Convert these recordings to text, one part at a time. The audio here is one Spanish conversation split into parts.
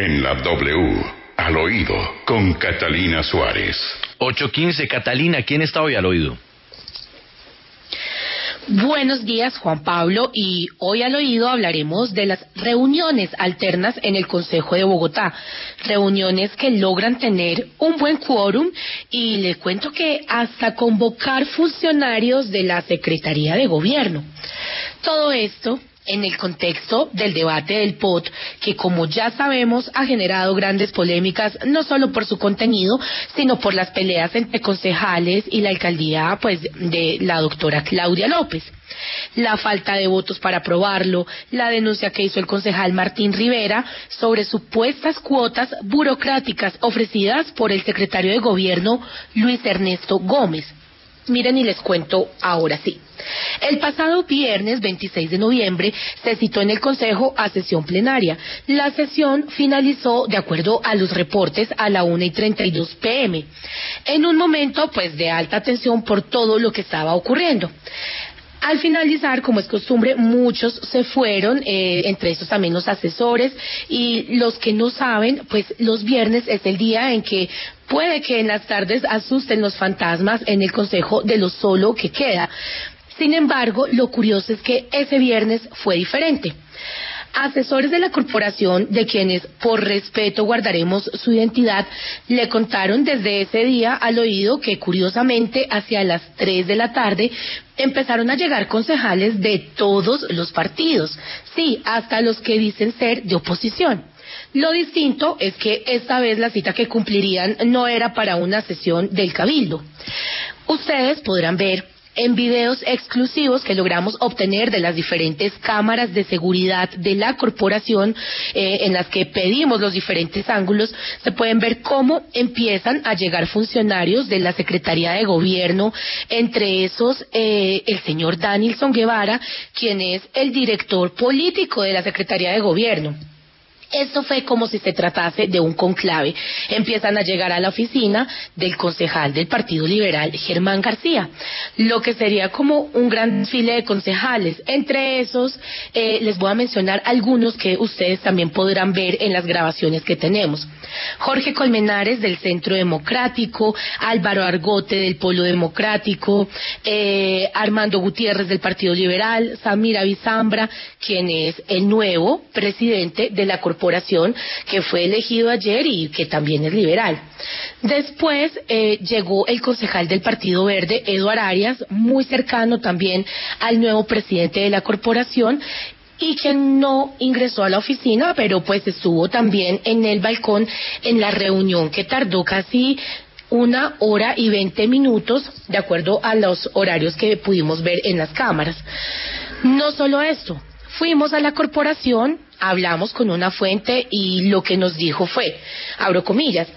En la W, al oído, con Catalina Suárez. 8.15, Catalina, ¿quién está hoy al oído? Buenos días, Juan Pablo, y hoy al oído hablaremos de las reuniones alternas en el Consejo de Bogotá, reuniones que logran tener un buen quórum y le cuento que hasta convocar funcionarios de la Secretaría de Gobierno. Todo esto en el contexto del debate del POT, que como ya sabemos ha generado grandes polémicas, no solo por su contenido, sino por las peleas entre concejales y la alcaldía pues de la doctora Claudia López. La falta de votos para aprobarlo, la denuncia que hizo el concejal Martín Rivera sobre supuestas cuotas burocráticas ofrecidas por el secretario de gobierno Luis Ernesto Gómez. Miren y les cuento ahora sí. El pasado viernes 26 de noviembre se citó en el Consejo a sesión plenaria. La sesión finalizó, de acuerdo a los reportes, a la 1 y 32 pm, en un momento pues de alta tensión por todo lo que estaba ocurriendo. Al finalizar, como es costumbre, muchos se fueron, eh, entre esos también los asesores y los que no saben, pues los viernes es el día en que puede que en las tardes asusten los fantasmas en el consejo de lo solo que queda. Sin embargo, lo curioso es que ese viernes fue diferente. Asesores de la corporación, de quienes por respeto guardaremos su identidad, le contaron desde ese día al oído que curiosamente hacia las 3 de la tarde empezaron a llegar concejales de todos los partidos, sí, hasta los que dicen ser de oposición. Lo distinto es que esta vez la cita que cumplirían no era para una sesión del cabildo. Ustedes podrán ver en videos exclusivos que logramos obtener de las diferentes cámaras de seguridad de la corporación eh, en las que pedimos los diferentes ángulos, se pueden ver cómo empiezan a llegar funcionarios de la Secretaría de Gobierno, entre esos eh, el señor Danielson Guevara, quien es el director político de la Secretaría de Gobierno. Esto fue como si se tratase de un conclave. Empiezan a llegar a la oficina del concejal del Partido Liberal, Germán García, lo que sería como un gran desfile de concejales. Entre esos, eh, les voy a mencionar algunos que ustedes también podrán ver en las grabaciones que tenemos. Jorge Colmenares del Centro Democrático, Álvaro Argote del Polo Democrático, eh, Armando Gutiérrez del Partido Liberal, Samira Bizambra, quien es el nuevo presidente de la Corporación que fue elegido ayer y que también es liberal. Después eh, llegó el concejal del Partido Verde, Eduard Arias, muy cercano también al nuevo presidente de la corporación y que no ingresó a la oficina, pero pues estuvo también en el balcón en la reunión que tardó casi una hora y veinte minutos, de acuerdo a los horarios que pudimos ver en las cámaras. No solo esto, fuimos a la corporación hablamos con una fuente y lo que nos dijo fue, abro comillas,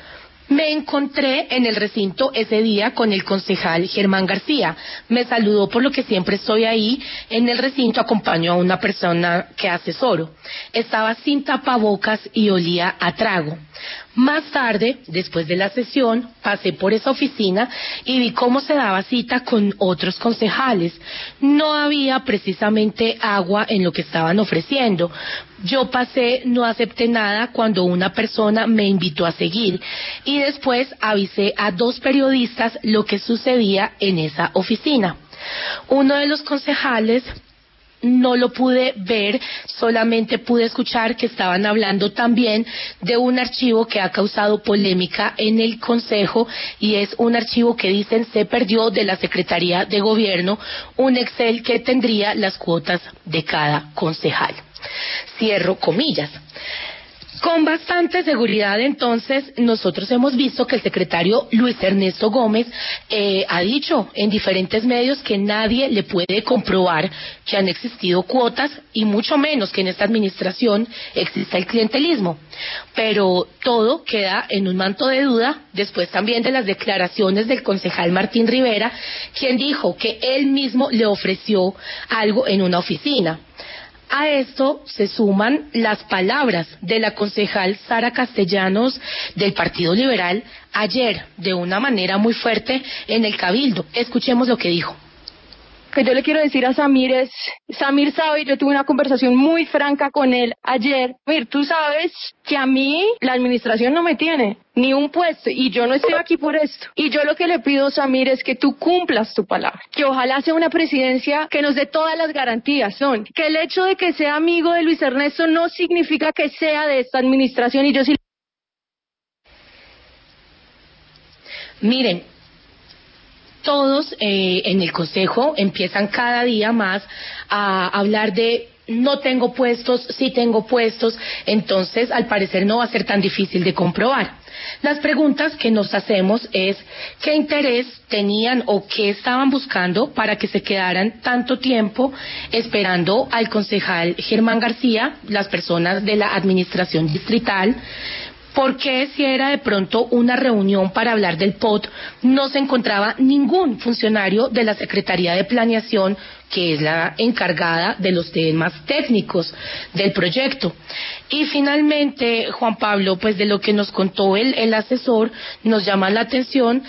me encontré en el recinto ese día con el concejal Germán García. Me saludó por lo que siempre estoy ahí. En el recinto acompaño a una persona que asesoro. Estaba sin tapabocas y olía a trago. Más tarde, después de la sesión, pasé por esa oficina y vi cómo se daba cita con otros concejales. No había precisamente agua en lo que estaban ofreciendo. Yo pasé, no acepté nada cuando una persona me invitó a seguir y después avisé a dos periodistas lo que sucedía en esa oficina. Uno de los concejales no lo pude ver, solamente pude escuchar que estaban hablando también de un archivo que ha causado polémica en el Consejo y es un archivo que dicen se perdió de la Secretaría de Gobierno, un Excel que tendría las cuotas de cada concejal. Cierro comillas. Con bastante seguridad, entonces, nosotros hemos visto que el secretario Luis Ernesto Gómez eh, ha dicho en diferentes medios que nadie le puede comprobar que han existido cuotas y mucho menos que en esta administración exista el clientelismo. Pero todo queda en un manto de duda después también de las declaraciones del concejal Martín Rivera, quien dijo que él mismo le ofreció algo en una oficina. A esto se suman las palabras de la concejal Sara Castellanos del Partido Liberal ayer de una manera muy fuerte en el Cabildo. Escuchemos lo que dijo. Que yo le quiero decir a Samir es, Samir sabe, yo tuve una conversación muy franca con él ayer. Mir, tú sabes que a mí la administración no me tiene ni un puesto y yo no estoy aquí por esto. Y yo lo que le pido, Samir, es que tú cumplas tu palabra, que ojalá sea una presidencia que nos dé todas las garantías. Son que el hecho de que sea amigo de Luis Ernesto no significa que sea de esta administración y yo sí. Miren, todos eh, en el Consejo empiezan cada día más a hablar de no tengo puestos, sí tengo puestos, entonces al parecer no va a ser tan difícil de comprobar. Las preguntas que nos hacemos es qué interés tenían o qué estaban buscando para que se quedaran tanto tiempo esperando al concejal Germán García, las personas de la administración distrital, ¿Por qué si era de pronto una reunión para hablar del POT no se encontraba ningún funcionario de la Secretaría de Planeación que es la encargada de los temas técnicos del proyecto. Y finalmente, Juan Pablo, pues de lo que nos contó el, el asesor, nos llama la atención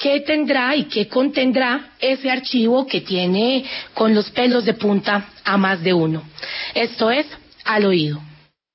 qué tendrá y qué contendrá ese archivo que tiene con los pelos de punta a más de uno. Esto es al oído.